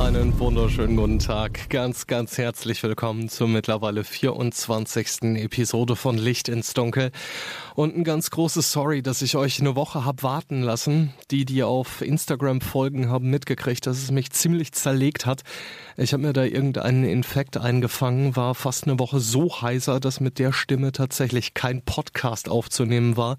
Einen wunderschönen guten Tag. Ganz, ganz herzlich willkommen zur mittlerweile 24. Episode von Licht ins Dunkel. Und ein ganz großes Sorry, dass ich euch eine Woche hab warten lassen. Die, die auf Instagram folgen, haben mitgekriegt, dass es mich ziemlich zerlegt hat. Ich habe mir da irgendeinen Infekt eingefangen, war fast eine Woche so heiser, dass mit der Stimme tatsächlich kein Podcast aufzunehmen war.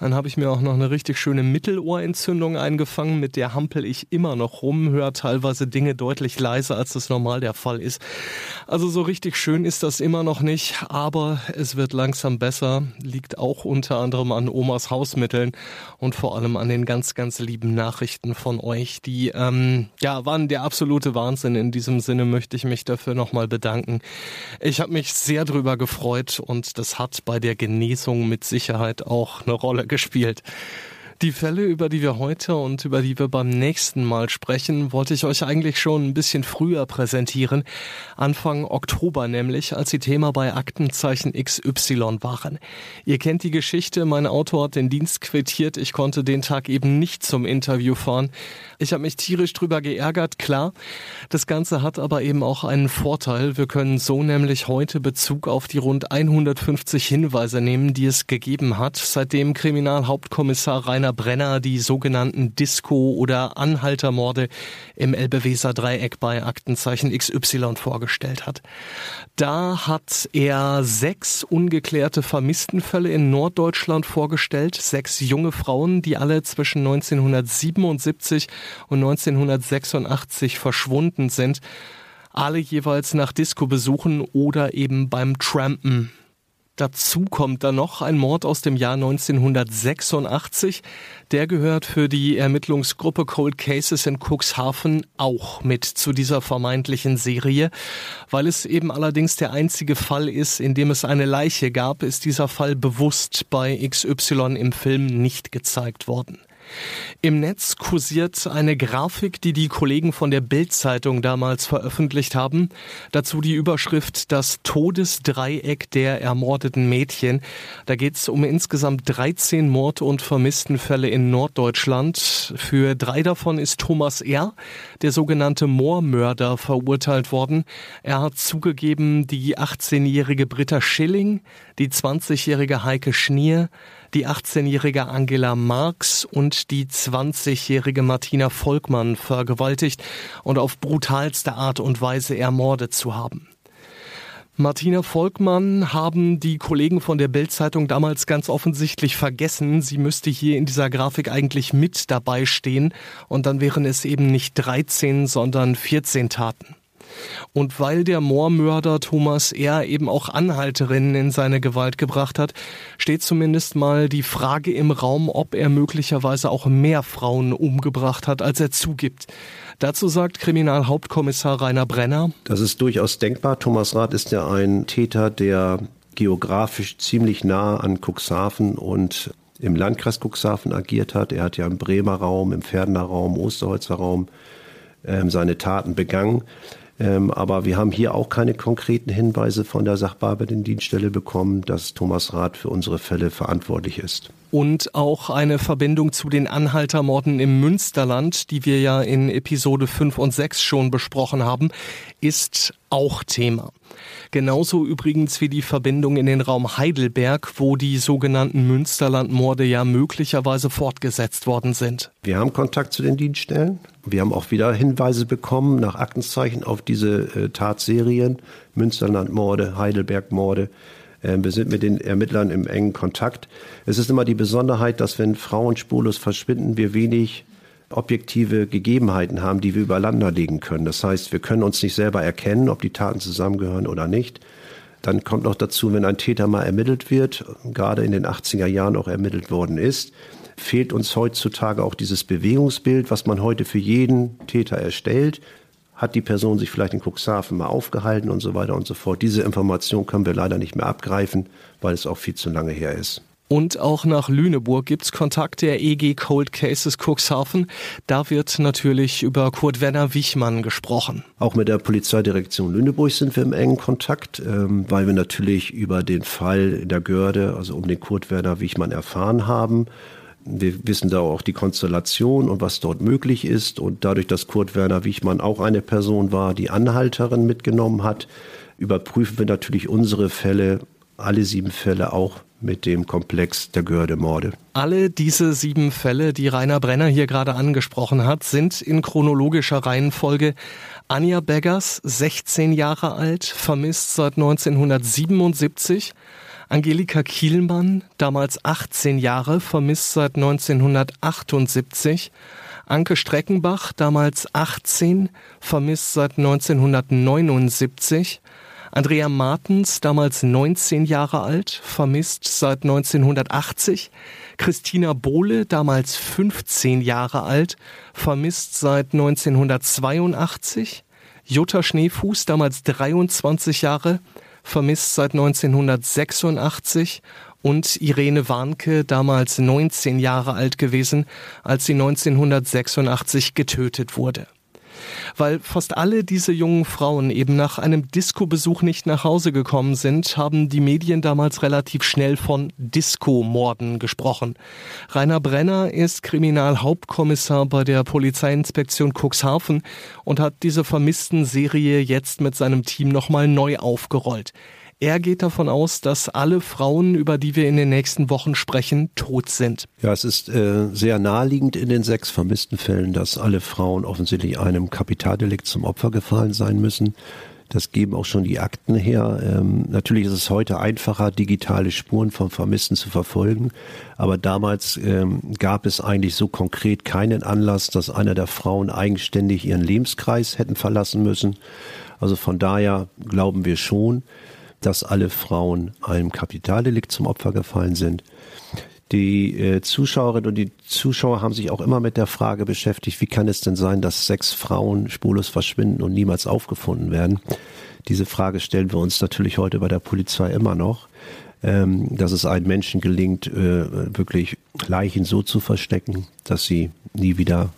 Dann habe ich mir auch noch eine richtig schöne Mittelohrentzündung eingefangen, mit der hampel ich immer noch rum, höre teilweise Dinge deutlich leiser, als das normal der Fall ist. Also so richtig schön ist das immer noch nicht, aber es wird langsam besser, liegt auch unter anderem an Omas Hausmitteln und vor allem an den ganz, ganz lieben Nachrichten von euch, die ähm, ja waren der absolute Wahnsinn. In diesem Sinne möchte ich mich dafür nochmal bedanken. Ich habe mich sehr drüber gefreut und das hat bei der Genesung mit Sicherheit auch eine Rolle gespielt. Die Fälle, über die wir heute und über die wir beim nächsten Mal sprechen, wollte ich euch eigentlich schon ein bisschen früher präsentieren. Anfang Oktober nämlich, als sie Thema bei Aktenzeichen XY waren. Ihr kennt die Geschichte, mein Auto hat den Dienst quittiert, ich konnte den Tag eben nicht zum Interview fahren. Ich habe mich tierisch drüber geärgert, klar. Das Ganze hat aber eben auch einen Vorteil. Wir können so nämlich heute Bezug auf die rund 150 Hinweise nehmen, die es gegeben hat, seitdem Kriminalhauptkommissar Rainer Brenner die sogenannten Disco- oder Anhaltermorde im Elbeweser Dreieck bei Aktenzeichen XY vorgestellt hat. Da hat er sechs ungeklärte Vermisstenfälle in Norddeutschland vorgestellt, sechs junge Frauen, die alle zwischen 1977 und 1986 verschwunden sind, alle jeweils nach Disco-Besuchen oder eben beim Trampen. Dazu kommt dann noch ein Mord aus dem Jahr 1986. Der gehört für die Ermittlungsgruppe Cold Cases in Cuxhaven auch mit zu dieser vermeintlichen Serie. Weil es eben allerdings der einzige Fall ist, in dem es eine Leiche gab, ist dieser Fall bewusst bei XY im Film nicht gezeigt worden. Im Netz kursiert eine Grafik, die die Kollegen von der Bild-Zeitung damals veröffentlicht haben. Dazu die Überschrift Das Todesdreieck der ermordeten Mädchen. Da geht es um insgesamt 13 Mord- und Vermisstenfälle in Norddeutschland. Für drei davon ist Thomas R., der sogenannte Moormörder, verurteilt worden. Er hat zugegeben, die 18-jährige Britta Schilling, die 20-jährige Heike Schnier, die 18-jährige Angela Marx und die 20-jährige Martina Volkmann vergewaltigt und auf brutalste Art und Weise ermordet zu haben. Martina Volkmann haben die Kollegen von der Bildzeitung damals ganz offensichtlich vergessen. Sie müsste hier in dieser Grafik eigentlich mit dabei stehen und dann wären es eben nicht 13, sondern 14 Taten. Und weil der Moormörder Thomas R. eben auch Anhalterinnen in seine Gewalt gebracht hat, steht zumindest mal die Frage im Raum, ob er möglicherweise auch mehr Frauen umgebracht hat, als er zugibt. Dazu sagt Kriminalhauptkommissar Rainer Brenner. Das ist durchaus denkbar. Thomas Rath ist ja ein Täter, der geografisch ziemlich nah an Cuxhaven und im Landkreis Cuxhaven agiert hat. Er hat ja im Bremer Raum, im Pferdener Raum, Osterholzer Raum ähm, seine Taten begangen. Ähm, aber wir haben hier auch keine konkreten Hinweise von der Sachbearbeitenden-Dienststelle bekommen, dass Thomas Rath für unsere Fälle verantwortlich ist. Und auch eine Verbindung zu den Anhaltermorden im Münsterland, die wir ja in Episode 5 und 6 schon besprochen haben, ist auch Thema. Genauso übrigens wie die Verbindung in den Raum Heidelberg, wo die sogenannten Münsterlandmorde ja möglicherweise fortgesetzt worden sind. Wir haben Kontakt zu den Dienststellen. Wir haben auch wieder Hinweise bekommen nach Aktenzeichen auf diese äh, Tatserien, Münsterlandmorde, Heidelbergmorde. Äh, wir sind mit den Ermittlern im engen Kontakt. Es ist immer die Besonderheit, dass wenn Frauen spurlos verschwinden, wir wenig objektive Gegebenheiten haben, die wir übereinander legen können. Das heißt, wir können uns nicht selber erkennen, ob die Taten zusammengehören oder nicht. Dann kommt noch dazu, wenn ein Täter mal ermittelt wird, gerade in den 80er Jahren auch ermittelt worden ist, fehlt uns heutzutage auch dieses Bewegungsbild, was man heute für jeden Täter erstellt. hat die Person sich vielleicht in Cuxhaven mal aufgehalten und so weiter und so fort. Diese Information können wir leider nicht mehr abgreifen, weil es auch viel zu lange her ist. Und auch nach Lüneburg gibt's Kontakt der EG Cold Cases Cuxhaven. Da wird natürlich über Kurt Werner Wichmann gesprochen. Auch mit der Polizeidirektion Lüneburg sind wir im engen Kontakt, ähm, weil wir natürlich über den Fall in der Görde, also um den Kurt Werner Wichmann erfahren haben. Wir wissen da auch die Konstellation und was dort möglich ist. Und dadurch, dass Kurt Werner Wichmann auch eine Person war, die Anhalterin mitgenommen hat, überprüfen wir natürlich unsere Fälle, alle sieben Fälle auch mit dem Komplex der Gördemorde. Alle diese sieben Fälle, die Rainer Brenner hier gerade angesprochen hat, sind in chronologischer Reihenfolge Anja Beggers, 16 Jahre alt, vermisst seit 1977. Angelika Kielmann, damals 18 Jahre, vermisst seit 1978. Anke Streckenbach, damals 18, vermisst seit 1979. Andrea Martens, damals 19 Jahre alt, vermisst seit 1980. Christina Bohle, damals 15 Jahre alt, vermisst seit 1982. Jutta Schneefuß, damals 23 Jahre, vermisst seit 1986 und Irene Warnke, damals 19 Jahre alt gewesen, als sie 1986 getötet wurde weil fast alle diese jungen Frauen eben nach einem Disco-Besuch nicht nach Hause gekommen sind, haben die Medien damals relativ schnell von Disco-Morden gesprochen. Rainer Brenner ist Kriminalhauptkommissar bei der Polizeiinspektion Cuxhaven und hat diese vermissten Serie jetzt mit seinem Team nochmal neu aufgerollt. Er geht davon aus, dass alle Frauen, über die wir in den nächsten Wochen sprechen, tot sind. Ja, es ist äh, sehr naheliegend in den sechs vermissten Fällen, dass alle Frauen offensichtlich einem Kapitaldelikt zum Opfer gefallen sein müssen. Das geben auch schon die Akten her. Ähm, natürlich ist es heute einfacher, digitale Spuren von Vermissten zu verfolgen. Aber damals ähm, gab es eigentlich so konkret keinen Anlass, dass einer der Frauen eigenständig ihren Lebenskreis hätten verlassen müssen. Also von daher glauben wir schon, dass alle Frauen einem Kapitaldelikt zum Opfer gefallen sind. Die äh, Zuschauerinnen und die Zuschauer haben sich auch immer mit der Frage beschäftigt, wie kann es denn sein, dass sechs Frauen spurlos verschwinden und niemals aufgefunden werden? Diese Frage stellen wir uns natürlich heute bei der Polizei immer noch, ähm, dass es einem Menschen gelingt, äh, wirklich Leichen so zu verstecken, dass sie nie wieder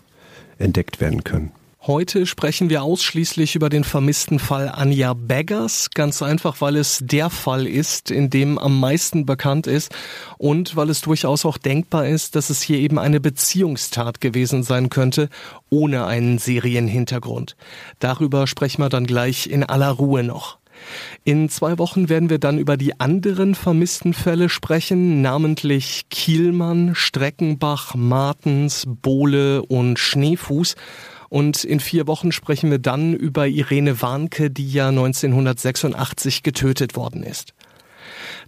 entdeckt werden können. Heute sprechen wir ausschließlich über den vermissten Fall Anja Beggars, ganz einfach, weil es der Fall ist, in dem am meisten bekannt ist und weil es durchaus auch denkbar ist, dass es hier eben eine Beziehungstat gewesen sein könnte, ohne einen Serienhintergrund. Darüber sprechen wir dann gleich in aller Ruhe noch. In zwei Wochen werden wir dann über die anderen vermissten Fälle sprechen, namentlich Kielmann, Streckenbach, Martens, Bohle und Schneefuß. Und in vier Wochen sprechen wir dann über Irene Warnke, die ja 1986 getötet worden ist.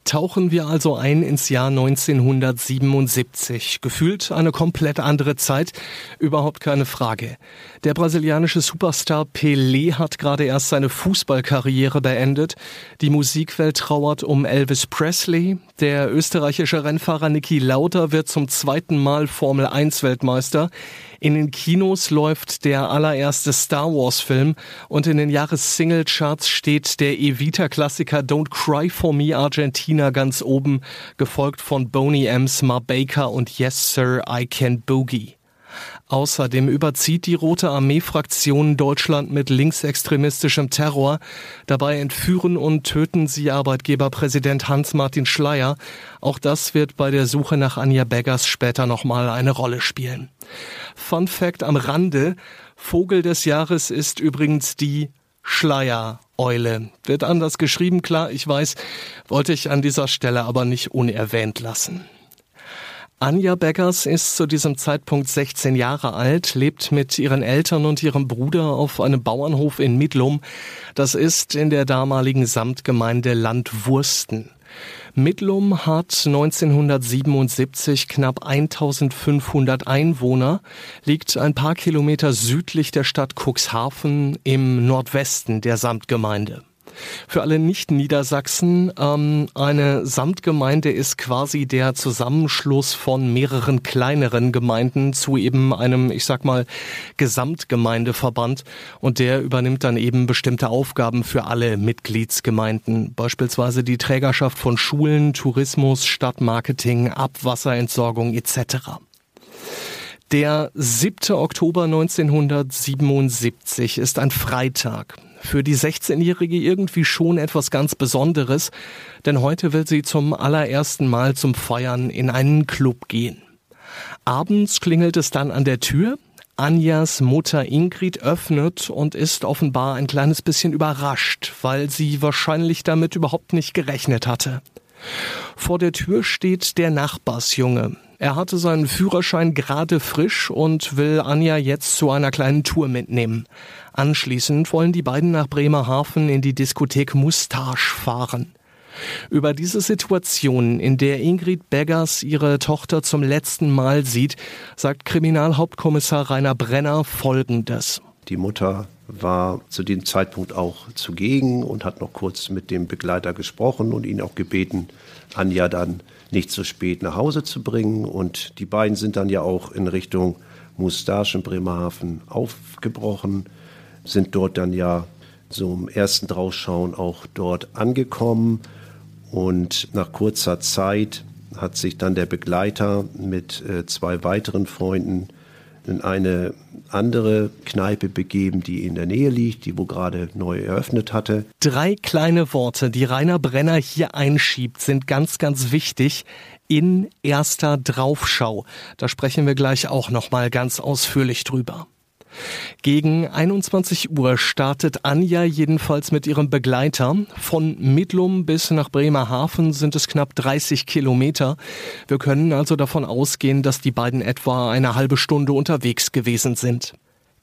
Tauchen wir also ein ins Jahr 1977. Gefühlt eine komplett andere Zeit, überhaupt keine Frage. Der brasilianische Superstar Pelé hat gerade erst seine Fußballkarriere beendet. Die Musikwelt trauert um Elvis Presley. Der österreichische Rennfahrer Niki Lauda wird zum zweiten Mal Formel 1 Weltmeister. In den Kinos läuft der allererste Star Wars Film und in den Jahres-Single-Charts steht der Evita-Klassiker Don't Cry For Me Argentina ganz oben, gefolgt von Boney M's Ma Baker und Yes Sir, I Can Boogie. Außerdem überzieht die Rote Armee-Fraktion Deutschland mit linksextremistischem Terror. Dabei entführen und töten sie Arbeitgeberpräsident Hans-Martin Schleyer. Auch das wird bei der Suche nach Anja Beggers später nochmal eine Rolle spielen. Fun Fact am Rande. Vogel des Jahres ist übrigens die Schleiereule. Wird anders geschrieben, klar, ich weiß, wollte ich an dieser Stelle aber nicht unerwähnt lassen. Anja Beggers ist zu diesem Zeitpunkt 16 Jahre alt, lebt mit ihren Eltern und ihrem Bruder auf einem Bauernhof in Midlum. Das ist in der damaligen Samtgemeinde Landwursten. Midlum hat 1977 knapp 1500 Einwohner, liegt ein paar Kilometer südlich der Stadt Cuxhaven im Nordwesten der Samtgemeinde. Für alle Nicht-Niedersachsen, ähm, eine Samtgemeinde ist quasi der Zusammenschluss von mehreren kleineren Gemeinden zu eben einem, ich sag mal, Gesamtgemeindeverband und der übernimmt dann eben bestimmte Aufgaben für alle Mitgliedsgemeinden, beispielsweise die Trägerschaft von Schulen, Tourismus, Stadtmarketing, Abwasserentsorgung etc. Der 7. Oktober 1977 ist ein Freitag. Für die 16-Jährige irgendwie schon etwas ganz Besonderes, denn heute will sie zum allerersten Mal zum Feiern in einen Club gehen. Abends klingelt es dann an der Tür. Anjas Mutter Ingrid öffnet und ist offenbar ein kleines bisschen überrascht, weil sie wahrscheinlich damit überhaupt nicht gerechnet hatte. Vor der Tür steht der Nachbarsjunge. Er hatte seinen Führerschein gerade frisch und will Anja jetzt zu einer kleinen Tour mitnehmen. Anschließend wollen die beiden nach Bremerhaven in die Diskothek Mustache fahren. Über diese Situation, in der Ingrid Beggers ihre Tochter zum letzten Mal sieht, sagt Kriminalhauptkommissar Rainer Brenner Folgendes. Die Mutter war zu dem Zeitpunkt auch zugegen und hat noch kurz mit dem Begleiter gesprochen und ihn auch gebeten, Anja dann nicht zu spät nach Hause zu bringen. Und die beiden sind dann ja auch in Richtung Mustache in Bremerhaven aufgebrochen, sind dort dann ja so im ersten Drausschauen auch dort angekommen. Und nach kurzer Zeit hat sich dann der Begleiter mit äh, zwei weiteren Freunden in eine andere Kneipe begeben, die in der Nähe liegt, die wo gerade neu eröffnet hatte. Drei kleine Worte, die Rainer Brenner hier einschiebt, sind ganz, ganz wichtig. In erster Draufschau. Da sprechen wir gleich auch noch mal ganz ausführlich drüber. Gegen 21 Uhr startet Anja jedenfalls mit ihrem Begleiter. Von Midlum bis nach Bremerhaven sind es knapp 30 Kilometer. Wir können also davon ausgehen, dass die beiden etwa eine halbe Stunde unterwegs gewesen sind.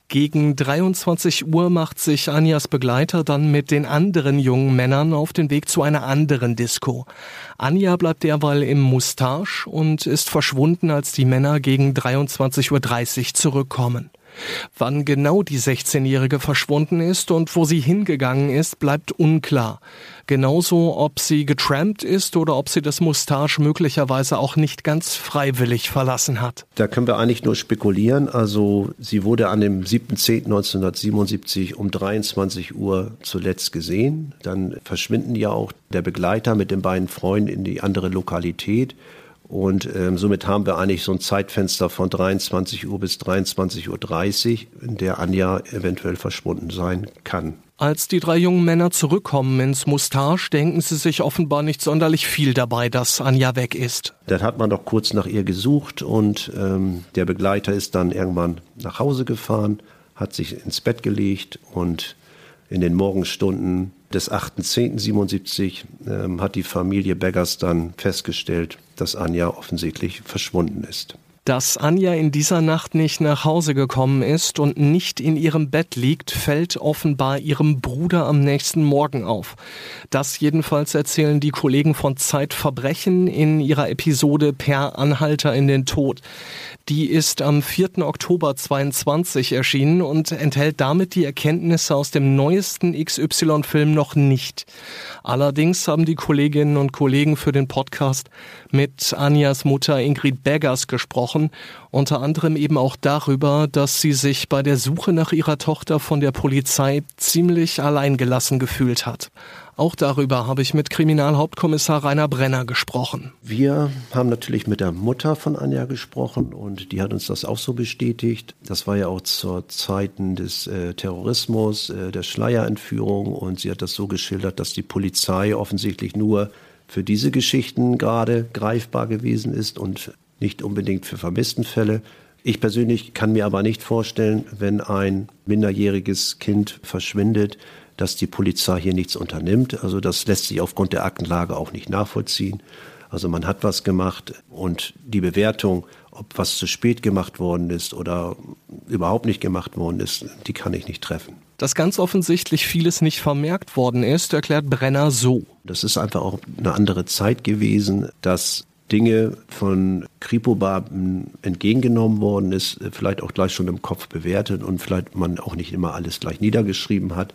Gegen 23 Uhr macht sich Anjas Begleiter dann mit den anderen jungen Männern auf den Weg zu einer anderen Disco. Anja bleibt derweil im Mustache und ist verschwunden, als die Männer gegen 23.30 Uhr zurückkommen. Wann genau die 16-Jährige verschwunden ist und wo sie hingegangen ist, bleibt unklar. Genauso, ob sie getrampt ist oder ob sie das Mustache möglicherweise auch nicht ganz freiwillig verlassen hat. Da können wir eigentlich nur spekulieren. Also sie wurde an dem 7.10.1977 um 23 Uhr zuletzt gesehen. Dann verschwinden ja auch der Begleiter mit den beiden Freunden in die andere Lokalität. Und ähm, somit haben wir eigentlich so ein Zeitfenster von 23 Uhr bis 23.30 Uhr, in der Anja eventuell verschwunden sein kann. Als die drei jungen Männer zurückkommen ins Mustache, denken sie sich offenbar nicht sonderlich viel dabei, dass Anja weg ist. Dann hat man doch kurz nach ihr gesucht und ähm, der Begleiter ist dann irgendwann nach Hause gefahren, hat sich ins Bett gelegt und in den Morgenstunden des 8.10.77 ähm, hat die Familie Beggars dann festgestellt, dass Anja offensichtlich verschwunden ist. Dass Anja in dieser Nacht nicht nach Hause gekommen ist und nicht in ihrem Bett liegt, fällt offenbar ihrem Bruder am nächsten Morgen auf. Das jedenfalls erzählen die Kollegen von Zeitverbrechen in ihrer Episode Per Anhalter in den Tod. Die ist am 4. Oktober 22 erschienen und enthält damit die Erkenntnisse aus dem neuesten XY-Film noch nicht. Allerdings haben die Kolleginnen und Kollegen für den Podcast mit Anjas Mutter Ingrid Beggers gesprochen, unter anderem eben auch darüber, dass sie sich bei der Suche nach ihrer Tochter von der Polizei ziemlich alleingelassen gefühlt hat. Auch darüber habe ich mit Kriminalhauptkommissar Rainer Brenner gesprochen. Wir haben natürlich mit der Mutter von Anja gesprochen und die hat uns das auch so bestätigt. Das war ja auch zur Zeiten des äh, Terrorismus, äh, der Schleierentführung und sie hat das so geschildert, dass die Polizei offensichtlich nur für diese Geschichten gerade greifbar gewesen ist und nicht unbedingt für Vermisstenfälle. Ich persönlich kann mir aber nicht vorstellen, wenn ein minderjähriges Kind verschwindet, dass die Polizei hier nichts unternimmt. Also das lässt sich aufgrund der Aktenlage auch nicht nachvollziehen. Also man hat was gemacht und die Bewertung, ob was zu spät gemacht worden ist oder überhaupt nicht gemacht worden ist, die kann ich nicht treffen. Dass ganz offensichtlich vieles nicht vermerkt worden ist, erklärt Brenner so. Das ist einfach auch eine andere Zeit gewesen, dass Dinge von Kripo-Beamten entgegengenommen worden ist, vielleicht auch gleich schon im Kopf bewertet und vielleicht man auch nicht immer alles gleich niedergeschrieben hat.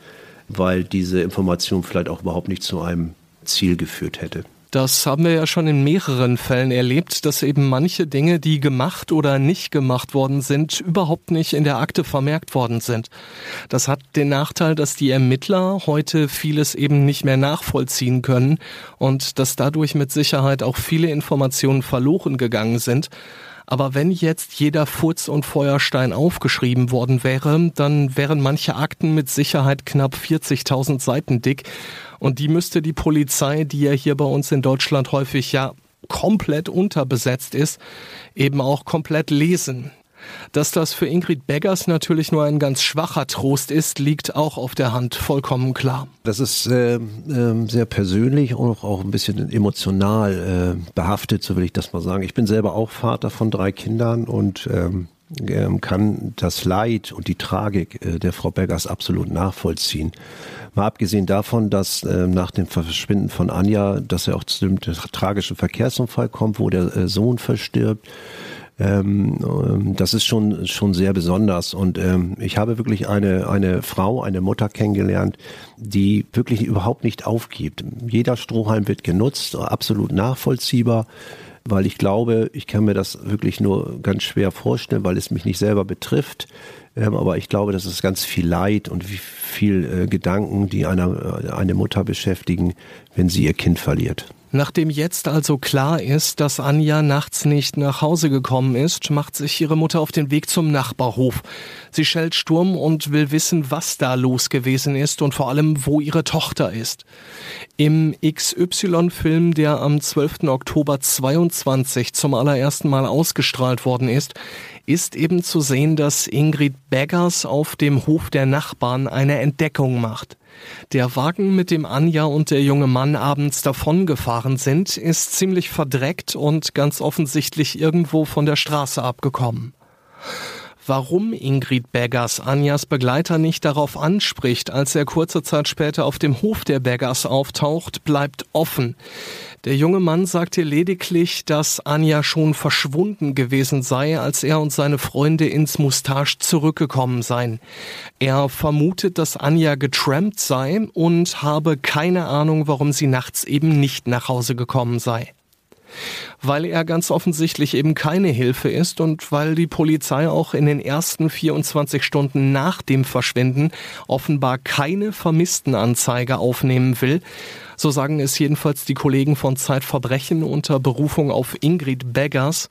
Weil diese Information vielleicht auch überhaupt nicht zu einem Ziel geführt hätte. Das haben wir ja schon in mehreren Fällen erlebt, dass eben manche Dinge, die gemacht oder nicht gemacht worden sind, überhaupt nicht in der Akte vermerkt worden sind. Das hat den Nachteil, dass die Ermittler heute vieles eben nicht mehr nachvollziehen können und dass dadurch mit Sicherheit auch viele Informationen verloren gegangen sind. Aber wenn jetzt jeder Furz und Feuerstein aufgeschrieben worden wäre, dann wären manche Akten mit Sicherheit knapp 40.000 Seiten dick und die müsste die Polizei, die ja hier bei uns in Deutschland häufig ja komplett unterbesetzt ist, eben auch komplett lesen. Dass das für Ingrid Beggers natürlich nur ein ganz schwacher Trost ist, liegt auch auf der Hand, vollkommen klar. Das ist äh, äh, sehr persönlich und auch ein bisschen emotional äh, behaftet, so will ich das mal sagen. Ich bin selber auch Vater von drei Kindern und ähm kann das Leid und die Tragik äh, der Frau Beggers absolut nachvollziehen. Mal abgesehen davon, dass äh, nach dem Verschwinden von Anja, dass er auch zu dem tragischen Verkehrsunfall kommt, wo der äh, Sohn verstirbt. Ähm, ähm, das ist schon, schon sehr besonders. Und ähm, ich habe wirklich eine, eine Frau, eine Mutter kennengelernt, die wirklich überhaupt nicht aufgibt. Jeder Strohhalm wird genutzt, absolut nachvollziehbar weil ich glaube, ich kann mir das wirklich nur ganz schwer vorstellen, weil es mich nicht selber betrifft. Ähm, aber ich glaube, das ist ganz viel Leid und viel äh, Gedanken, die einer, äh, eine Mutter beschäftigen, wenn sie ihr Kind verliert. Nachdem jetzt also klar ist, dass Anja nachts nicht nach Hause gekommen ist, macht sich ihre Mutter auf den Weg zum Nachbarhof. Sie schellt Sturm und will wissen, was da los gewesen ist und vor allem, wo ihre Tochter ist. Im XY-Film, der am 12. Oktober 22 zum allerersten Mal ausgestrahlt worden ist, ist eben zu sehen, dass Ingrid Beggars auf dem Hof der Nachbarn eine Entdeckung macht. Der Wagen, mit dem Anja und der junge Mann abends davongefahren sind, ist ziemlich verdreckt und ganz offensichtlich irgendwo von der Straße abgekommen. Warum Ingrid Beggars Anjas Begleiter nicht darauf anspricht, als er kurze Zeit später auf dem Hof der Beggars auftaucht, bleibt offen. Der junge Mann sagt ihr lediglich, dass Anja schon verschwunden gewesen sei, als er und seine Freunde ins Mustache zurückgekommen seien. Er vermutet, dass Anja getrampt sei und habe keine Ahnung, warum sie nachts eben nicht nach Hause gekommen sei weil er ganz offensichtlich eben keine Hilfe ist und weil die Polizei auch in den ersten 24 Stunden nach dem Verschwinden offenbar keine Vermisstenanzeige aufnehmen will. So sagen es jedenfalls die Kollegen von Zeitverbrechen unter Berufung auf Ingrid Beggars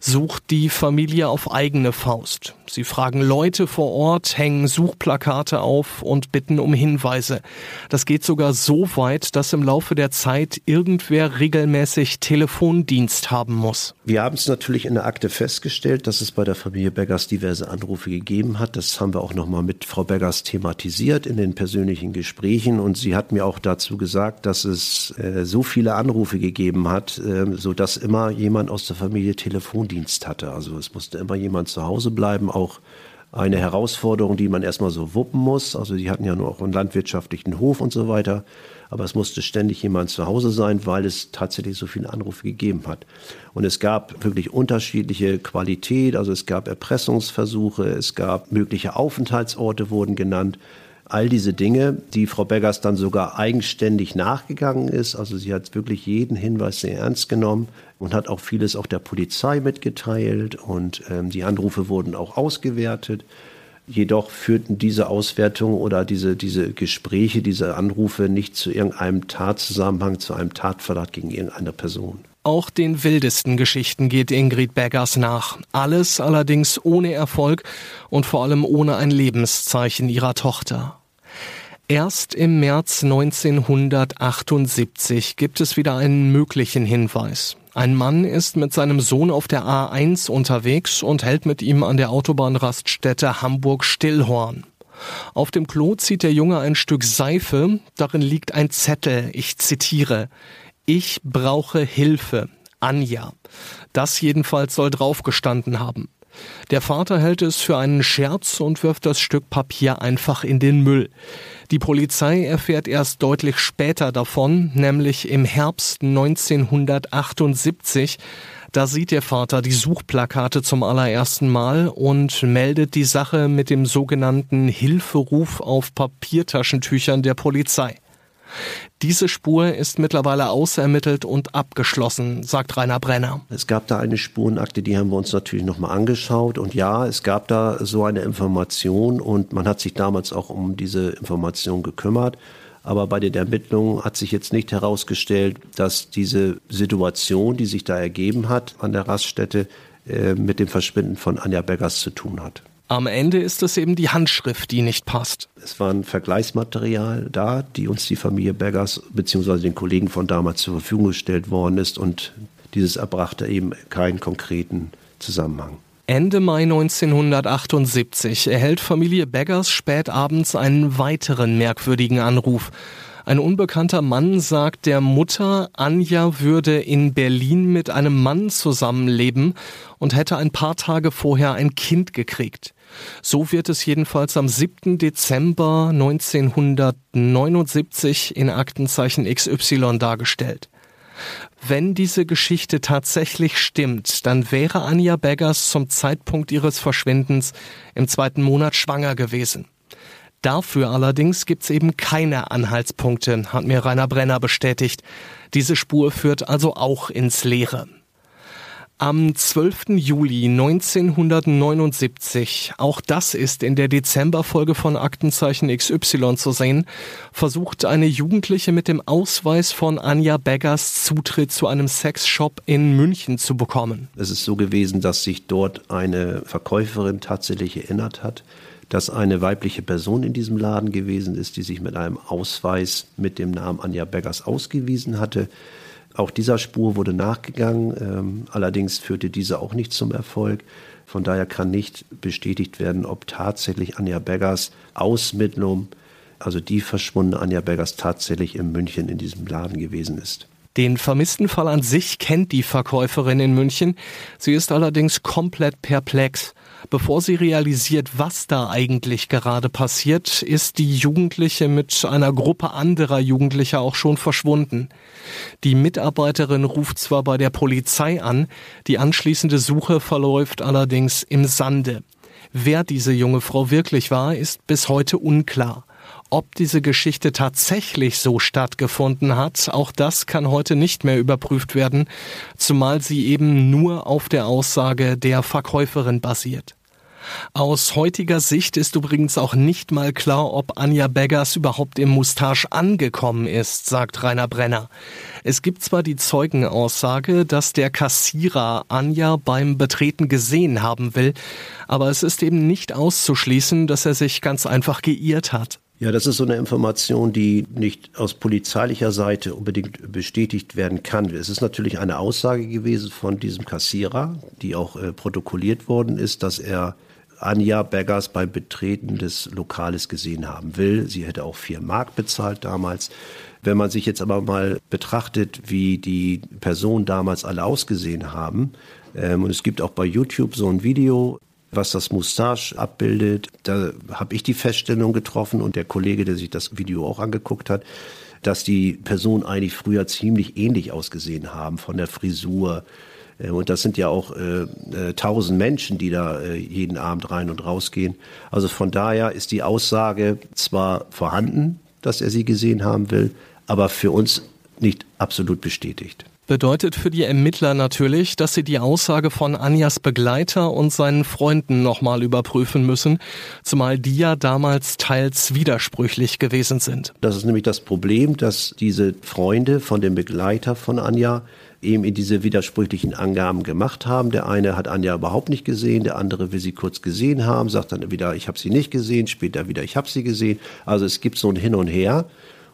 sucht die Familie auf eigene Faust. Sie fragen Leute vor Ort, hängen Suchplakate auf und bitten um Hinweise. Das geht sogar so weit, dass im Laufe der Zeit irgendwer regelmäßig Telefondienst haben muss. Wir haben es natürlich in der Akte festgestellt, dass es bei der Familie Beggars diverse Anrufe gegeben hat. Das haben wir auch nochmal mit Frau Beggars thematisiert in den persönlichen Gesprächen. Und sie hat mir auch dazu gesagt, dass es äh, so viele Anrufe gegeben hat, äh, sodass immer jemand aus der Familie Telefon Dienst hatte. Also es musste immer jemand zu Hause bleiben, auch eine Herausforderung, die man erstmal so wuppen muss. Also die hatten ja nur auch einen landwirtschaftlichen Hof und so weiter. Aber es musste ständig jemand zu Hause sein, weil es tatsächlich so viele Anrufe gegeben hat. Und es gab wirklich unterschiedliche Qualität. Also es gab Erpressungsversuche, es gab mögliche Aufenthaltsorte wurden genannt all diese Dinge, die Frau Beggers dann sogar eigenständig nachgegangen ist. Also sie hat wirklich jeden Hinweis sehr ernst genommen und hat auch vieles auch der Polizei mitgeteilt und ähm, die Anrufe wurden auch ausgewertet. Jedoch führten diese Auswertungen oder diese, diese Gespräche, diese Anrufe nicht zu irgendeinem Tatzusammenhang, zu einem Tatverdacht gegen irgendeine Person. Auch den wildesten Geschichten geht Ingrid Beggers nach. Alles allerdings ohne Erfolg und vor allem ohne ein Lebenszeichen ihrer Tochter. Erst im März 1978 gibt es wieder einen möglichen Hinweis. Ein Mann ist mit seinem Sohn auf der A1 unterwegs und hält mit ihm an der Autobahnraststätte Hamburg-Stillhorn. Auf dem Klo zieht der Junge ein Stück Seife, darin liegt ein Zettel, ich zitiere, ich brauche Hilfe, Anja. Das jedenfalls soll draufgestanden haben. Der Vater hält es für einen Scherz und wirft das Stück Papier einfach in den Müll. Die Polizei erfährt erst deutlich später davon, nämlich im Herbst 1978. Da sieht der Vater die Suchplakate zum allerersten Mal und meldet die Sache mit dem sogenannten Hilferuf auf Papiertaschentüchern der Polizei. Diese Spur ist mittlerweile ausermittelt und abgeschlossen, sagt Rainer Brenner. Es gab da eine Spurenakte, die haben wir uns natürlich nochmal angeschaut. Und ja, es gab da so eine Information und man hat sich damals auch um diese Information gekümmert. Aber bei den Ermittlungen hat sich jetzt nicht herausgestellt, dass diese Situation, die sich da ergeben hat an der Raststätte, äh, mit dem Verschwinden von Anja Beggers zu tun hat. Am Ende ist es eben die Handschrift, die nicht passt. Es war ein Vergleichsmaterial da, die uns die Familie Beggers bzw. den Kollegen von damals zur Verfügung gestellt worden ist und dieses erbrachte eben keinen konkreten Zusammenhang. Ende Mai 1978 erhält Familie Beggers spät abends einen weiteren merkwürdigen Anruf. Ein unbekannter Mann sagt der Mutter, Anja würde in Berlin mit einem Mann zusammenleben und hätte ein paar Tage vorher ein Kind gekriegt. So wird es jedenfalls am 7. Dezember 1979 in Aktenzeichen XY dargestellt. Wenn diese Geschichte tatsächlich stimmt, dann wäre Anja Beggers zum Zeitpunkt ihres Verschwindens im zweiten Monat schwanger gewesen. Dafür allerdings gibt's eben keine Anhaltspunkte, hat mir Rainer Brenner bestätigt. Diese Spur führt also auch ins Leere. Am 12. Juli 1979, auch das ist in der Dezemberfolge von Aktenzeichen XY zu sehen, versucht eine Jugendliche mit dem Ausweis von Anja Beggers Zutritt zu einem Sexshop in München zu bekommen. Es ist so gewesen, dass sich dort eine Verkäuferin tatsächlich erinnert hat, dass eine weibliche Person in diesem Laden gewesen ist, die sich mit einem Ausweis mit dem Namen Anja Beggers ausgewiesen hatte. Auch dieser Spur wurde nachgegangen, ähm, allerdings führte diese auch nicht zum Erfolg. Von daher kann nicht bestätigt werden, ob tatsächlich Anja Beggers Ausmittlung, also die verschwundene Anja Beggers, tatsächlich in München in diesem Laden gewesen ist. Den vermissten Fall an sich kennt die Verkäuferin in München. Sie ist allerdings komplett perplex. Bevor sie realisiert, was da eigentlich gerade passiert, ist die Jugendliche mit einer Gruppe anderer Jugendlicher auch schon verschwunden. Die Mitarbeiterin ruft zwar bei der Polizei an, die anschließende Suche verläuft allerdings im Sande. Wer diese junge Frau wirklich war, ist bis heute unklar. Ob diese Geschichte tatsächlich so stattgefunden hat, auch das kann heute nicht mehr überprüft werden, zumal sie eben nur auf der Aussage der Verkäuferin basiert. Aus heutiger Sicht ist übrigens auch nicht mal klar, ob Anja Beggers überhaupt im Mustache angekommen ist, sagt Rainer Brenner. Es gibt zwar die Zeugenaussage, dass der Kassierer Anja beim Betreten gesehen haben will, aber es ist eben nicht auszuschließen, dass er sich ganz einfach geirrt hat. Ja, das ist so eine Information, die nicht aus polizeilicher Seite unbedingt bestätigt werden kann. Es ist natürlich eine Aussage gewesen von diesem Kassierer, die auch äh, protokolliert worden ist, dass er Anja Beggers beim Betreten des Lokales gesehen haben will. Sie hätte auch vier Mark bezahlt damals. Wenn man sich jetzt aber mal betrachtet, wie die Personen damals alle ausgesehen haben, ähm, und es gibt auch bei YouTube so ein Video, was das Moustache abbildet. Da habe ich die Feststellung getroffen und der Kollege, der sich das Video auch angeguckt hat, dass die Personen eigentlich früher ziemlich ähnlich ausgesehen haben von der Frisur. Äh, und das sind ja auch äh, äh, tausend Menschen, die da äh, jeden Abend rein und rausgehen. Also von daher ist die Aussage zwar vorhanden, dass er sie gesehen haben will, aber für uns nicht absolut bestätigt bedeutet für die Ermittler natürlich, dass sie die Aussage von Anjas Begleiter und seinen Freunden nochmal überprüfen müssen, zumal die ja damals teils widersprüchlich gewesen sind. Das ist nämlich das Problem, dass diese Freunde von dem Begleiter von Anja eben in diese widersprüchlichen Angaben gemacht haben. Der eine hat Anja überhaupt nicht gesehen, der andere will sie kurz gesehen haben, sagt dann wieder, ich habe sie nicht gesehen, später wieder, ich habe sie gesehen. Also es gibt so ein Hin und Her.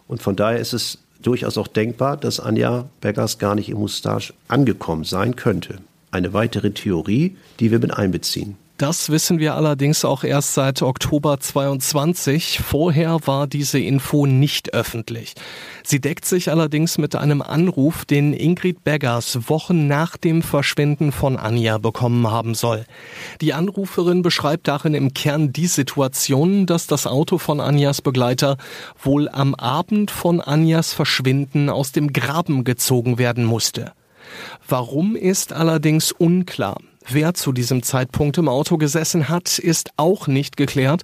Und von daher ist es durchaus auch denkbar, dass Anja Beggers gar nicht im Mustache angekommen sein könnte. Eine weitere Theorie, die wir mit einbeziehen. Das wissen wir allerdings auch erst seit Oktober 22. Vorher war diese Info nicht öffentlich. Sie deckt sich allerdings mit einem Anruf, den Ingrid Beggers Wochen nach dem Verschwinden von Anja bekommen haben soll. Die Anruferin beschreibt darin im Kern die Situation, dass das Auto von Anjas Begleiter wohl am Abend von Anjas Verschwinden aus dem Graben gezogen werden musste. Warum ist allerdings unklar. Wer zu diesem Zeitpunkt im Auto gesessen hat, ist auch nicht geklärt.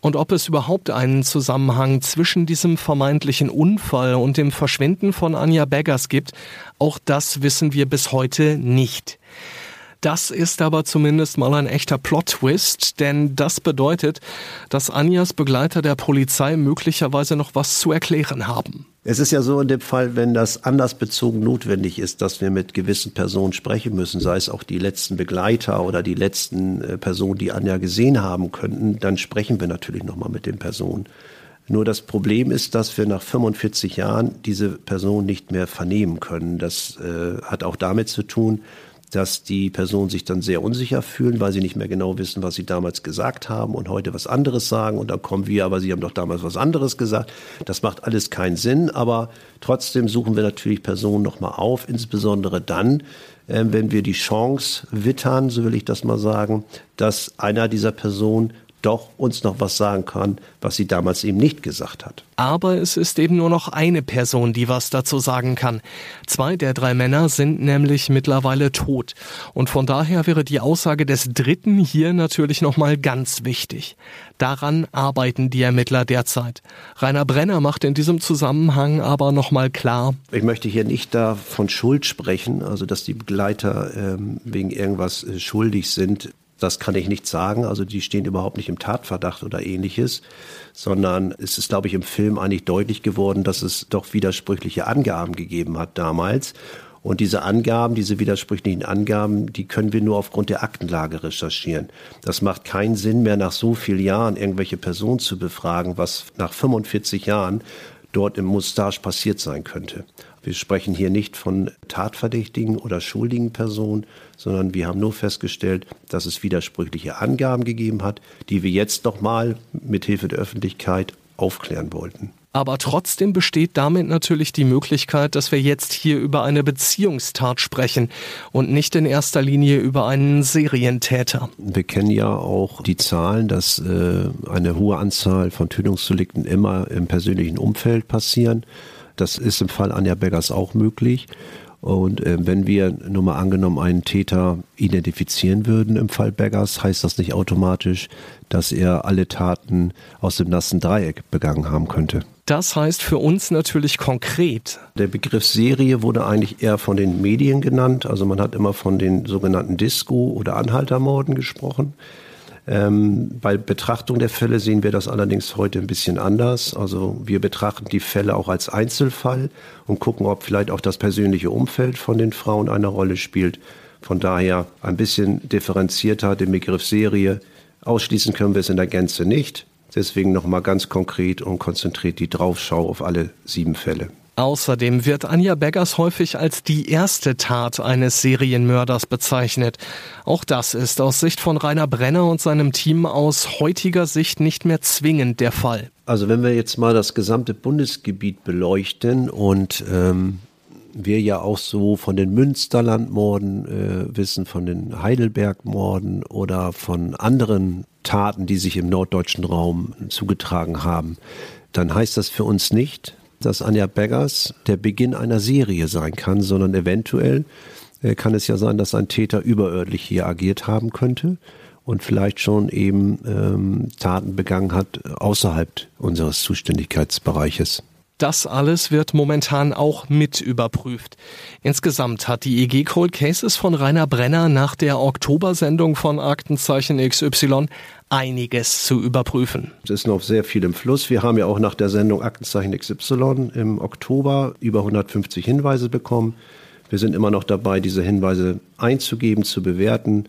Und ob es überhaupt einen Zusammenhang zwischen diesem vermeintlichen Unfall und dem Verschwinden von Anja Beggers gibt, auch das wissen wir bis heute nicht. Das ist aber zumindest mal ein echter Plot-Twist, denn das bedeutet, dass Anjas Begleiter der Polizei möglicherweise noch was zu erklären haben. Es ist ja so in dem Fall, wenn das anlassbezogen notwendig ist, dass wir mit gewissen Personen sprechen müssen, sei es auch die letzten Begleiter oder die letzten äh, Personen, die Anja gesehen haben könnten, dann sprechen wir natürlich nochmal mit den Personen. Nur das Problem ist, dass wir nach 45 Jahren diese Person nicht mehr vernehmen können. Das äh, hat auch damit zu tun, dass die Personen sich dann sehr unsicher fühlen, weil sie nicht mehr genau wissen, was sie damals gesagt haben und heute was anderes sagen. Und dann kommen wir, aber sie haben doch damals was anderes gesagt. Das macht alles keinen Sinn, aber trotzdem suchen wir natürlich Personen nochmal auf, insbesondere dann, äh, wenn wir die Chance wittern, so will ich das mal sagen, dass einer dieser Personen doch uns noch was sagen kann, was sie damals eben nicht gesagt hat. Aber es ist eben nur noch eine Person, die was dazu sagen kann. Zwei der drei Männer sind nämlich mittlerweile tot. Und von daher wäre die Aussage des Dritten hier natürlich nochmal ganz wichtig. Daran arbeiten die Ermittler derzeit. Rainer Brenner macht in diesem Zusammenhang aber nochmal klar. Ich möchte hier nicht da von Schuld sprechen, also dass die Begleiter ähm, wegen irgendwas äh, schuldig sind. Das kann ich nicht sagen. Also die stehen überhaupt nicht im Tatverdacht oder ähnliches, sondern es ist, glaube ich, im Film eigentlich deutlich geworden, dass es doch widersprüchliche Angaben gegeben hat damals. Und diese Angaben, diese widersprüchlichen Angaben, die können wir nur aufgrund der Aktenlage recherchieren. Das macht keinen Sinn mehr, nach so vielen Jahren irgendwelche Personen zu befragen, was nach 45 Jahren dort im Mustache passiert sein könnte. Wir sprechen hier nicht von tatverdächtigen oder schuldigen Personen, sondern wir haben nur festgestellt, dass es widersprüchliche Angaben gegeben hat, die wir jetzt nochmal mit Hilfe der Öffentlichkeit aufklären wollten. Aber trotzdem besteht damit natürlich die Möglichkeit, dass wir jetzt hier über eine Beziehungstat sprechen und nicht in erster Linie über einen Serientäter. Wir kennen ja auch die Zahlen, dass äh, eine hohe Anzahl von Tötungsdelikten immer im persönlichen Umfeld passieren. Das ist im Fall Anja Beggers auch möglich. Und äh, wenn wir nur mal angenommen einen Täter identifizieren würden im Fall Beggars, heißt das nicht automatisch, dass er alle Taten aus dem nassen Dreieck begangen haben könnte. Das heißt für uns natürlich konkret. Der Begriff Serie wurde eigentlich eher von den Medien genannt. Also man hat immer von den sogenannten Disco- oder Anhaltermorden gesprochen. Ähm, bei Betrachtung der Fälle sehen wir das allerdings heute ein bisschen anders. Also wir betrachten die Fälle auch als Einzelfall und gucken, ob vielleicht auch das persönliche Umfeld von den Frauen eine Rolle spielt. Von daher ein bisschen differenzierter den Begriff Serie. Ausschließen können wir es in der Gänze nicht. Deswegen nochmal ganz konkret und konzentriert die Draufschau auf alle sieben Fälle. Außerdem wird Anja Beggers häufig als die erste Tat eines Serienmörders bezeichnet. Auch das ist aus Sicht von Rainer Brenner und seinem Team aus heutiger Sicht nicht mehr zwingend der Fall. Also wenn wir jetzt mal das gesamte Bundesgebiet beleuchten und ähm, wir ja auch so von den Münsterlandmorden äh, wissen, von den Heidelbergmorden oder von anderen Taten, die sich im norddeutschen Raum zugetragen haben, dann heißt das für uns nicht, dass Anja Beggars der Beginn einer Serie sein kann, sondern eventuell äh, kann es ja sein, dass ein Täter überörtlich hier agiert haben könnte und vielleicht schon eben ähm, Taten begangen hat außerhalb unseres Zuständigkeitsbereiches. Das alles wird momentan auch mit überprüft. Insgesamt hat die EG Cold Cases von Rainer Brenner nach der Oktobersendung von Aktenzeichen XY einiges zu überprüfen. Es ist noch sehr viel im Fluss. Wir haben ja auch nach der Sendung Aktenzeichen XY im Oktober über 150 Hinweise bekommen. Wir sind immer noch dabei, diese Hinweise einzugeben, zu bewerten,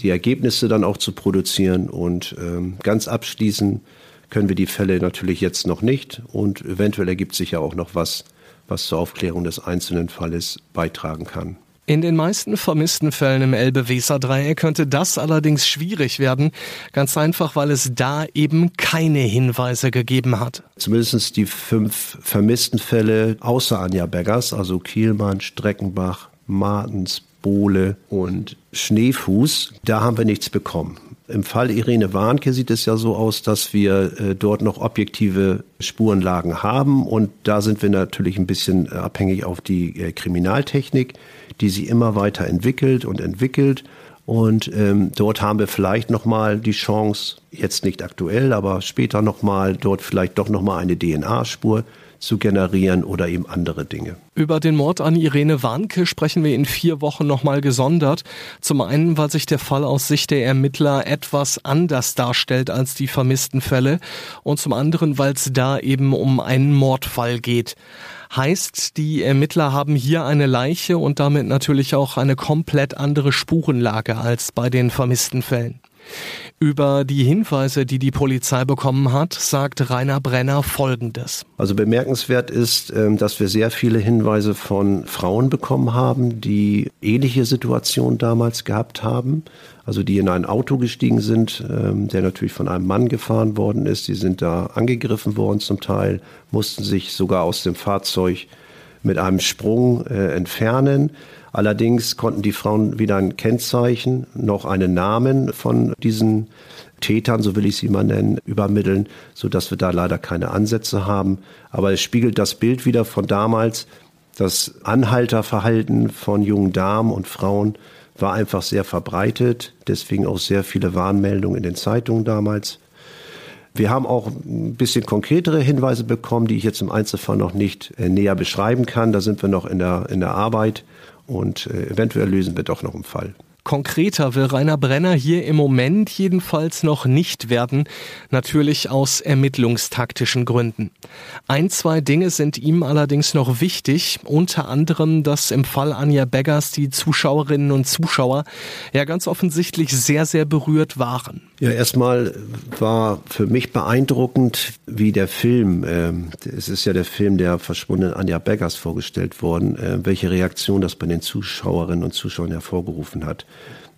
die Ergebnisse dann auch zu produzieren und ähm, ganz abschließen können wir die Fälle natürlich jetzt noch nicht und eventuell ergibt sich ja auch noch was, was zur Aufklärung des einzelnen Falles beitragen kann. In den meisten vermissten Fällen im Elbe-Weser-Dreieck könnte das allerdings schwierig werden, ganz einfach, weil es da eben keine Hinweise gegeben hat. Zumindest die fünf vermissten Fälle außer Anja Beggers, also Kielmann, Streckenbach, Martens, Bohle und Schneefuß, da haben wir nichts bekommen. Im Fall Irene Warnke sieht es ja so aus, dass wir äh, dort noch objektive Spurenlagen haben und da sind wir natürlich ein bisschen äh, abhängig auf die äh, Kriminaltechnik, die sie immer weiter entwickelt und entwickelt. Und ähm, dort haben wir vielleicht nochmal die Chance, jetzt nicht aktuell, aber später nochmal, dort vielleicht doch nochmal eine DNA-Spur zu generieren oder eben andere Dinge. Über den Mord an Irene Warnke sprechen wir in vier Wochen nochmal gesondert. Zum einen, weil sich der Fall aus Sicht der Ermittler etwas anders darstellt als die vermissten Fälle und zum anderen, weil es da eben um einen Mordfall geht. Heißt, die Ermittler haben hier eine Leiche und damit natürlich auch eine komplett andere Spurenlage als bei den vermissten Fällen. Über die Hinweise, die die Polizei bekommen hat, sagt Rainer Brenner Folgendes. Also bemerkenswert ist, ähm, dass wir sehr viele Hinweise von Frauen bekommen haben, die ähnliche Situationen damals gehabt haben. Also die in ein Auto gestiegen sind, ähm, der natürlich von einem Mann gefahren worden ist. Die sind da angegriffen worden zum Teil, mussten sich sogar aus dem Fahrzeug mit einem Sprung äh, entfernen. Allerdings konnten die Frauen weder ein Kennzeichen noch einen Namen von diesen Tätern, so will ich sie mal nennen, übermitteln, so dass wir da leider keine Ansätze haben. Aber es spiegelt das Bild wieder von damals. Das Anhalterverhalten von jungen Damen und Frauen war einfach sehr verbreitet. Deswegen auch sehr viele Warnmeldungen in den Zeitungen damals. Wir haben auch ein bisschen konkretere Hinweise bekommen, die ich jetzt im Einzelfall noch nicht äh, näher beschreiben kann. Da sind wir noch in der, in der Arbeit und äh, eventuell lösen wir doch noch einen Fall. Konkreter will Rainer Brenner hier im Moment jedenfalls noch nicht werden, natürlich aus ermittlungstaktischen Gründen. Ein, zwei Dinge sind ihm allerdings noch wichtig, unter anderem, dass im Fall Anja Beggers die Zuschauerinnen und Zuschauer ja ganz offensichtlich sehr, sehr berührt waren. Ja, erstmal war für mich beeindruckend, wie der Film, äh, es ist ja der Film der verschwundenen Anja Beggers vorgestellt worden, äh, welche Reaktion das bei den Zuschauerinnen und Zuschauern hervorgerufen hat.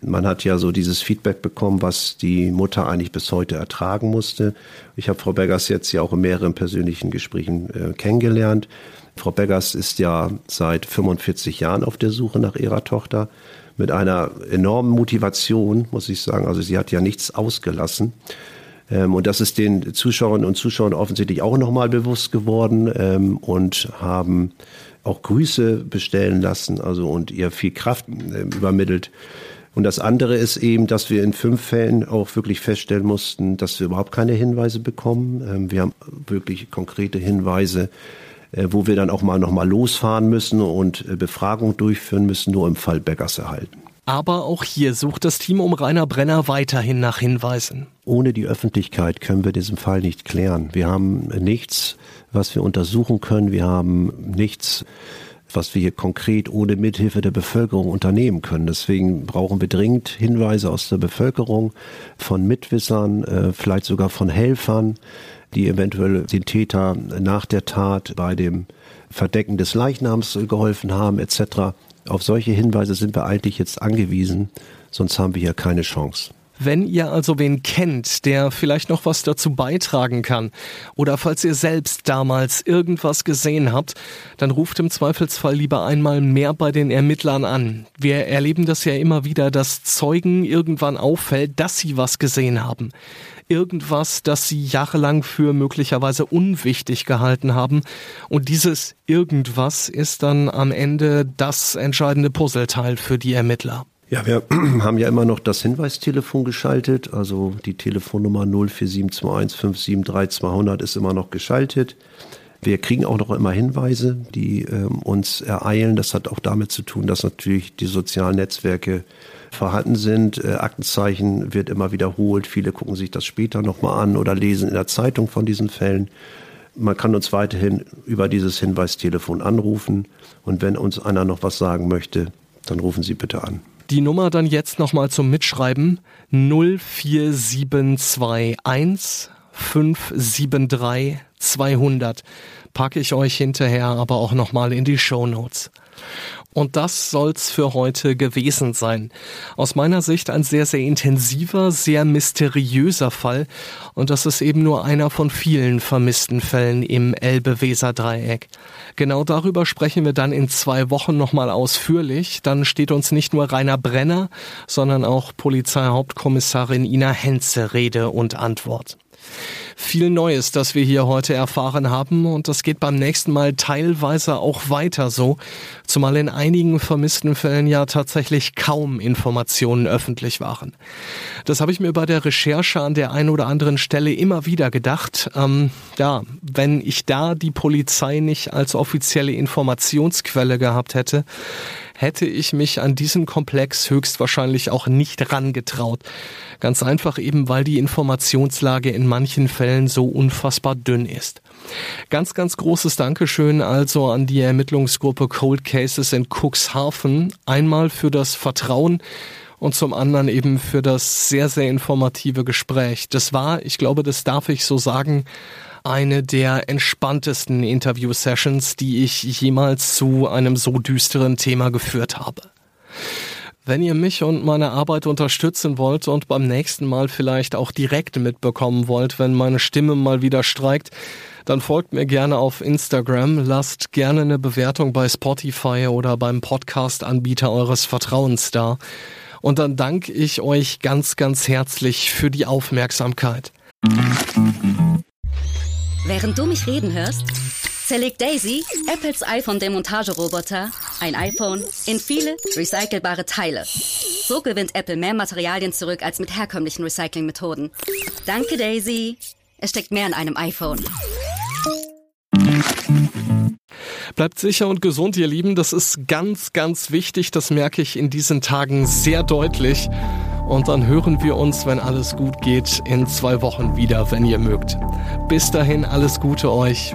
Man hat ja so dieses Feedback bekommen, was die Mutter eigentlich bis heute ertragen musste. Ich habe Frau Beggers jetzt ja auch in mehreren persönlichen Gesprächen äh, kennengelernt. Frau Beggers ist ja seit 45 Jahren auf der Suche nach ihrer Tochter mit einer enormen Motivation, muss ich sagen. Also sie hat ja nichts ausgelassen. Ähm, und das ist den Zuschauerinnen und Zuschauern offensichtlich auch nochmal bewusst geworden ähm, und haben auch Grüße bestellen lassen, also und ihr viel Kraft äh, übermittelt. Und das andere ist eben, dass wir in fünf Fällen auch wirklich feststellen mussten, dass wir überhaupt keine Hinweise bekommen. Ähm, wir haben wirklich konkrete Hinweise, äh, wo wir dann auch mal nochmal losfahren müssen und äh, Befragung durchführen müssen, nur im Fall Beggars erhalten. Aber auch hier sucht das Team um Rainer Brenner weiterhin nach Hinweisen. Ohne die Öffentlichkeit können wir diesen Fall nicht klären. Wir haben nichts, was wir untersuchen können. Wir haben nichts, was wir hier konkret ohne Mithilfe der Bevölkerung unternehmen können. Deswegen brauchen wir dringend Hinweise aus der Bevölkerung, von Mitwissern, äh, vielleicht sogar von Helfern, die eventuell den Täter nach der Tat bei dem Verdecken des Leichnams geholfen haben, etc. Auf solche Hinweise sind wir eigentlich jetzt angewiesen, sonst haben wir hier keine Chance. Wenn ihr also wen kennt, der vielleicht noch was dazu beitragen kann, oder falls ihr selbst damals irgendwas gesehen habt, dann ruft im Zweifelsfall lieber einmal mehr bei den Ermittlern an. Wir erleben das ja immer wieder, dass Zeugen irgendwann auffällt, dass sie was gesehen haben. Irgendwas, das sie jahrelang für möglicherweise unwichtig gehalten haben. Und dieses irgendwas ist dann am Ende das entscheidende Puzzleteil für die Ermittler. Ja, wir haben ja immer noch das Hinweistelefon geschaltet, also die Telefonnummer 04721 573 ist immer noch geschaltet. Wir kriegen auch noch immer Hinweise, die ähm, uns ereilen. Das hat auch damit zu tun, dass natürlich die sozialen Netzwerke vorhanden sind. Äh, Aktenzeichen wird immer wiederholt. Viele gucken sich das später nochmal an oder lesen in der Zeitung von diesen Fällen. Man kann uns weiterhin über dieses Hinweistelefon anrufen. Und wenn uns einer noch was sagen möchte, dann rufen Sie bitte an. Die Nummer dann jetzt nochmal zum Mitschreiben. 04721 573 200 packe ich euch hinterher aber auch nochmal in die Show Notes. Und das soll's für heute gewesen sein. Aus meiner Sicht ein sehr, sehr intensiver, sehr mysteriöser Fall. Und das ist eben nur einer von vielen vermissten Fällen im Elbe-Weser-Dreieck. Genau darüber sprechen wir dann in zwei Wochen nochmal ausführlich. Dann steht uns nicht nur Rainer Brenner, sondern auch Polizeihauptkommissarin Ina Henze Rede und Antwort viel Neues, das wir hier heute erfahren haben und das geht beim nächsten Mal teilweise auch weiter so, zumal in einigen vermissten Fällen ja tatsächlich kaum Informationen öffentlich waren. Das habe ich mir bei der Recherche an der einen oder anderen Stelle immer wieder gedacht. Ähm, ja, wenn ich da die Polizei nicht als offizielle Informationsquelle gehabt hätte, hätte ich mich an diesen Komplex höchstwahrscheinlich auch nicht rangetraut. Ganz einfach eben, weil die Informationslage in manchen Fällen so unfassbar dünn ist. Ganz, ganz großes Dankeschön also an die Ermittlungsgruppe Cold Cases in Cuxhaven. Einmal für das Vertrauen und zum anderen eben für das sehr, sehr informative Gespräch. Das war, ich glaube, das darf ich so sagen, eine der entspanntesten Interview-Sessions, die ich jemals zu einem so düsteren Thema geführt habe. Wenn ihr mich und meine Arbeit unterstützen wollt und beim nächsten Mal vielleicht auch direkt mitbekommen wollt, wenn meine Stimme mal wieder streikt, dann folgt mir gerne auf Instagram, lasst gerne eine Bewertung bei Spotify oder beim Podcast-Anbieter eures Vertrauens da. Und dann danke ich euch ganz, ganz herzlich für die Aufmerksamkeit. Während du mich reden hörst, zerlegt Daisy, Apples iPhone-Demontageroboter, ein iPhone in viele recycelbare Teile. So gewinnt Apple mehr Materialien zurück als mit herkömmlichen Recyclingmethoden. Danke, Daisy. Es steckt mehr in einem iPhone. Bleibt sicher und gesund, ihr Lieben. Das ist ganz, ganz wichtig. Das merke ich in diesen Tagen sehr deutlich. Und dann hören wir uns, wenn alles gut geht, in zwei Wochen wieder, wenn ihr mögt. Bis dahin alles Gute euch.